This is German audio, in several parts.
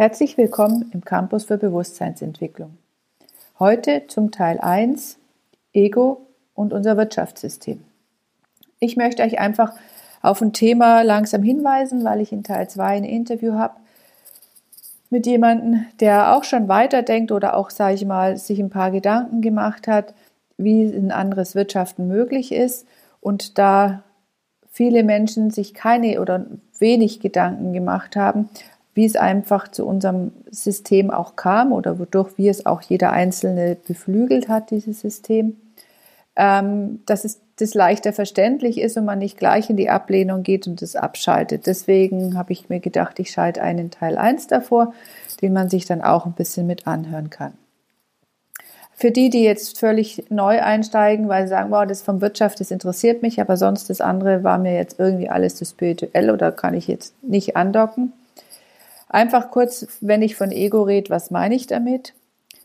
Herzlich willkommen im Campus für Bewusstseinsentwicklung. Heute zum Teil 1 Ego und unser Wirtschaftssystem. Ich möchte euch einfach auf ein Thema langsam hinweisen, weil ich in Teil 2 ein Interview habe mit jemandem, der auch schon weiterdenkt oder auch, sage ich mal, sich ein paar Gedanken gemacht hat, wie ein anderes Wirtschaften möglich ist. Und da viele Menschen sich keine oder wenig Gedanken gemacht haben, wie es einfach zu unserem System auch kam oder wodurch wie es auch jeder Einzelne beflügelt hat, dieses System, ähm, dass es das leichter verständlich ist und man nicht gleich in die Ablehnung geht und das abschaltet. Deswegen habe ich mir gedacht, ich schalte einen Teil 1 davor, den man sich dann auch ein bisschen mit anhören kann. Für die, die jetzt völlig neu einsteigen, weil sie sagen, wow, das vom Wirtschaft, das interessiert mich, aber sonst das andere war mir jetzt irgendwie alles zu spirituell oder kann ich jetzt nicht andocken. Einfach kurz, wenn ich von Ego rede, was meine ich damit?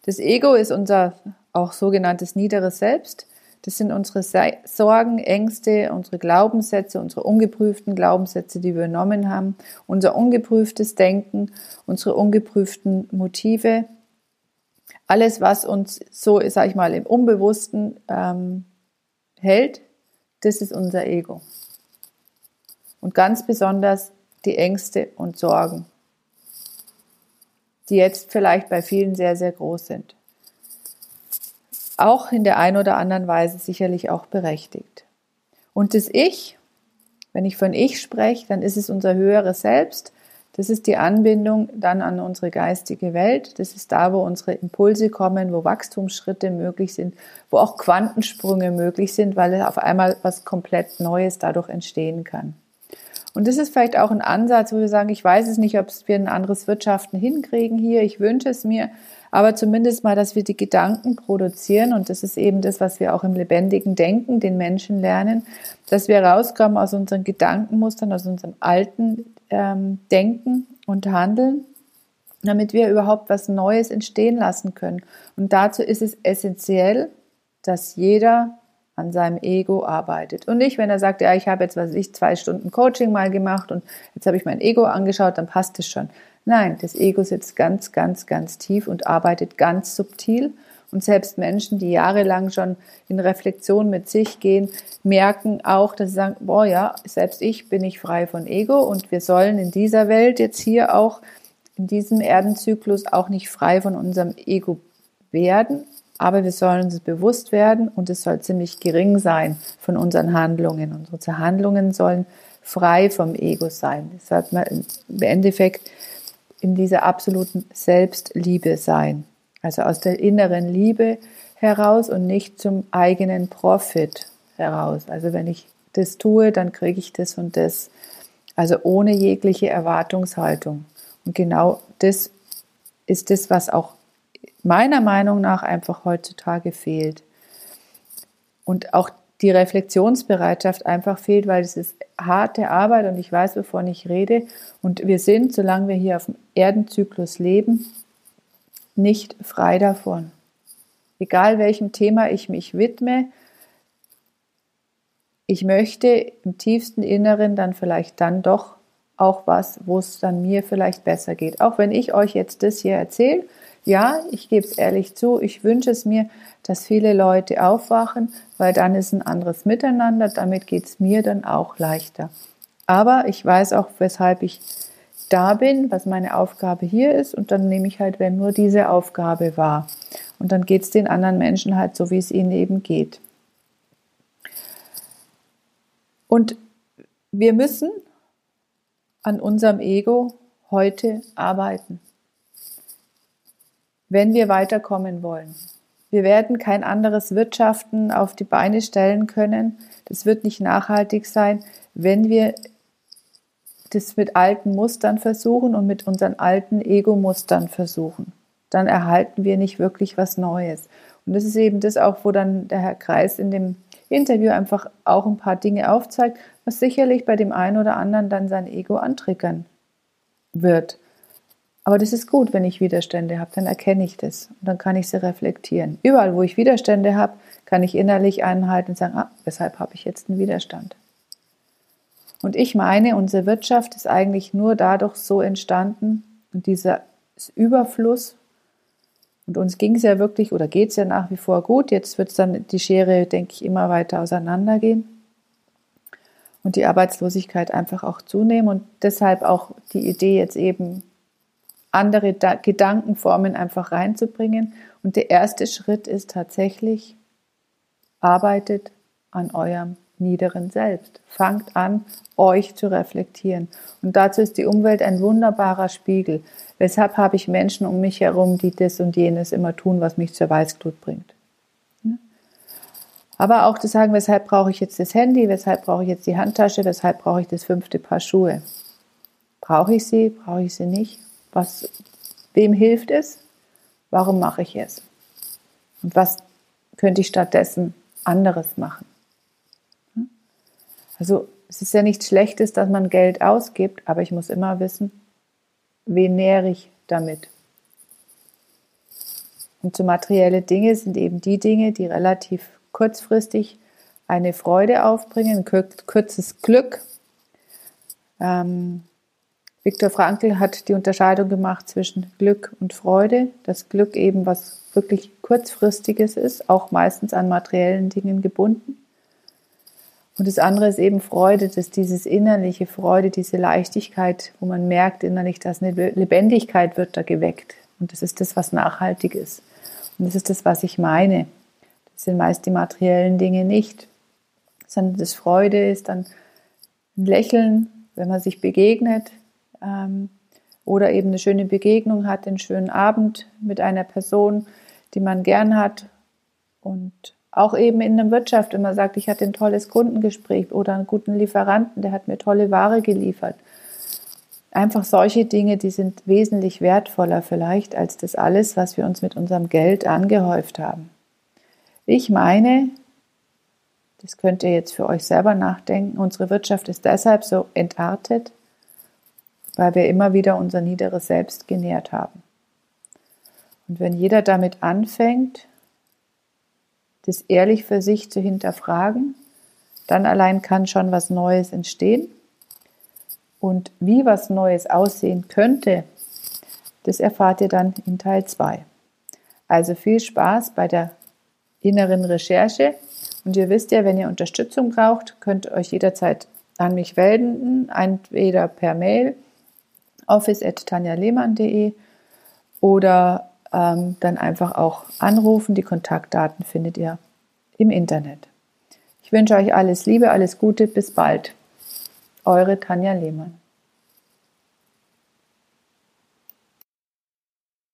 Das Ego ist unser auch sogenanntes niederes Selbst. Das sind unsere Sorgen, Ängste, unsere Glaubenssätze, unsere ungeprüften Glaubenssätze, die wir übernommen haben, unser ungeprüftes Denken, unsere ungeprüften Motive, alles, was uns so, sag ich mal, im Unbewussten ähm, hält, das ist unser Ego. Und ganz besonders die Ängste und Sorgen, die jetzt vielleicht bei vielen sehr, sehr groß sind. Auch in der einen oder anderen Weise sicherlich auch berechtigt. Und das Ich, wenn ich von Ich spreche, dann ist es unser höheres Selbst, das ist die Anbindung dann an unsere geistige Welt. Das ist da, wo unsere Impulse kommen, wo Wachstumsschritte möglich sind, wo auch Quantensprünge möglich sind, weil auf einmal was komplett Neues dadurch entstehen kann. Und das ist vielleicht auch ein Ansatz, wo wir sagen, ich weiß es nicht, ob wir ein anderes Wirtschaften hinkriegen hier. Ich wünsche es mir, aber zumindest mal, dass wir die Gedanken produzieren. Und das ist eben das, was wir auch im lebendigen Denken den Menschen lernen, dass wir rauskommen aus unseren Gedankenmustern, aus unserem alten ähm, denken und handeln, damit wir überhaupt was Neues entstehen lassen können. Und dazu ist es essentiell, dass jeder an seinem Ego arbeitet. Und nicht, wenn er sagt, ja, ich habe jetzt, was ich, zwei Stunden Coaching mal gemacht und jetzt habe ich mein Ego angeschaut, dann passt es schon. Nein, das Ego sitzt ganz, ganz, ganz tief und arbeitet ganz subtil und selbst Menschen, die jahrelang schon in Reflexion mit sich gehen, merken auch, dass sie sagen, boah ja, selbst ich bin nicht frei von Ego und wir sollen in dieser Welt jetzt hier auch in diesem Erdenzyklus auch nicht frei von unserem Ego werden, aber wir sollen uns bewusst werden und es soll ziemlich gering sein von unseren Handlungen. Unsere Handlungen sollen frei vom Ego sein. Das sollte man im Endeffekt in dieser absoluten Selbstliebe sein. Also aus der inneren Liebe heraus und nicht zum eigenen Profit heraus. Also wenn ich das tue, dann kriege ich das und das. Also ohne jegliche Erwartungshaltung. Und genau das ist das, was auch meiner Meinung nach einfach heutzutage fehlt. Und auch die Reflexionsbereitschaft einfach fehlt, weil es ist harte Arbeit und ich weiß, wovon ich rede. Und wir sind, solange wir hier auf dem Erdenzyklus leben, nicht frei davon. Egal welchem Thema ich mich widme, ich möchte im tiefsten Inneren dann vielleicht dann doch auch was, wo es dann mir vielleicht besser geht. Auch wenn ich euch jetzt das hier erzähle, ja, ich gebe es ehrlich zu, ich wünsche es mir, dass viele Leute aufwachen, weil dann ist ein anderes Miteinander, damit geht es mir dann auch leichter. Aber ich weiß auch, weshalb ich da bin, was meine Aufgabe hier ist und dann nehme ich halt, wenn nur diese Aufgabe war. Und dann geht es den anderen Menschen halt so, wie es ihnen eben geht. Und wir müssen an unserem Ego heute arbeiten, wenn wir weiterkommen wollen. Wir werden kein anderes Wirtschaften auf die Beine stellen können. Das wird nicht nachhaltig sein, wenn wir das mit alten Mustern versuchen und mit unseren alten Ego-Mustern versuchen. Dann erhalten wir nicht wirklich was Neues. Und das ist eben das auch, wo dann der Herr Kreis in dem Interview einfach auch ein paar Dinge aufzeigt, was sicherlich bei dem einen oder anderen dann sein Ego antriggern wird. Aber das ist gut, wenn ich Widerstände habe, dann erkenne ich das und dann kann ich sie reflektieren. Überall, wo ich Widerstände habe, kann ich innerlich einhalten und sagen, ah, weshalb habe ich jetzt einen Widerstand? Und ich meine, unsere Wirtschaft ist eigentlich nur dadurch so entstanden und dieser Überfluss. Und uns ging es ja wirklich oder geht es ja nach wie vor gut. Jetzt wird es dann die Schere, denke ich, immer weiter auseinandergehen. Und die Arbeitslosigkeit einfach auch zunehmen. Und deshalb auch die Idee, jetzt eben andere Gedankenformen einfach reinzubringen. Und der erste Schritt ist tatsächlich, arbeitet an eurem niederen Selbst. Fangt an, euch zu reflektieren. Und dazu ist die Umwelt ein wunderbarer Spiegel. Weshalb habe ich Menschen um mich herum, die das und jenes immer tun, was mich zur Weißglut bringt. Aber auch zu sagen, weshalb brauche ich jetzt das Handy, weshalb brauche ich jetzt die Handtasche, weshalb brauche ich das fünfte Paar Schuhe. Brauche ich sie, brauche ich sie nicht? Was, wem hilft es? Warum mache ich es? Und was könnte ich stattdessen anderes machen? Also es ist ja nichts Schlechtes, dass man Geld ausgibt, aber ich muss immer wissen, wen nähere ich damit. Und so materielle Dinge sind eben die Dinge, die relativ kurzfristig eine Freude aufbringen, ein kurzes Glück. Ähm, Viktor Frankl hat die Unterscheidung gemacht zwischen Glück und Freude. Das Glück eben was wirklich kurzfristiges ist, auch meistens an materiellen Dingen gebunden. Und das andere ist eben Freude, dass dieses innerliche Freude, diese Leichtigkeit, wo man merkt innerlich, dass eine Lebendigkeit wird da geweckt. Und das ist das, was nachhaltig ist. Und das ist das, was ich meine. Das sind meist die materiellen Dinge nicht, sondern das Freude ist dann ein Lächeln, wenn man sich begegnet ähm, oder eben eine schöne Begegnung hat, einen schönen Abend mit einer Person, die man gern hat und auch eben in der Wirtschaft, man sagt, ich hatte ein tolles Kundengespräch oder einen guten Lieferanten, der hat mir tolle Ware geliefert. Einfach solche Dinge, die sind wesentlich wertvoller vielleicht als das alles, was wir uns mit unserem Geld angehäuft haben. Ich meine, das könnt ihr jetzt für euch selber nachdenken, unsere Wirtschaft ist deshalb so entartet, weil wir immer wieder unser niederes Selbst genährt haben. Und wenn jeder damit anfängt, das ehrlich für sich zu hinterfragen, dann allein kann schon was Neues entstehen. Und wie was Neues aussehen könnte, das erfahrt ihr dann in Teil 2. Also viel Spaß bei der inneren Recherche. Und ihr wisst ja, wenn ihr Unterstützung braucht, könnt ihr euch jederzeit an mich wenden, entweder per Mail office.tanjalehmann.de oder ähm, dann einfach auch anrufen. Die Kontaktdaten findet ihr im Internet. Ich wünsche euch alles Liebe, alles Gute, bis bald. Eure Tanja Lehmann.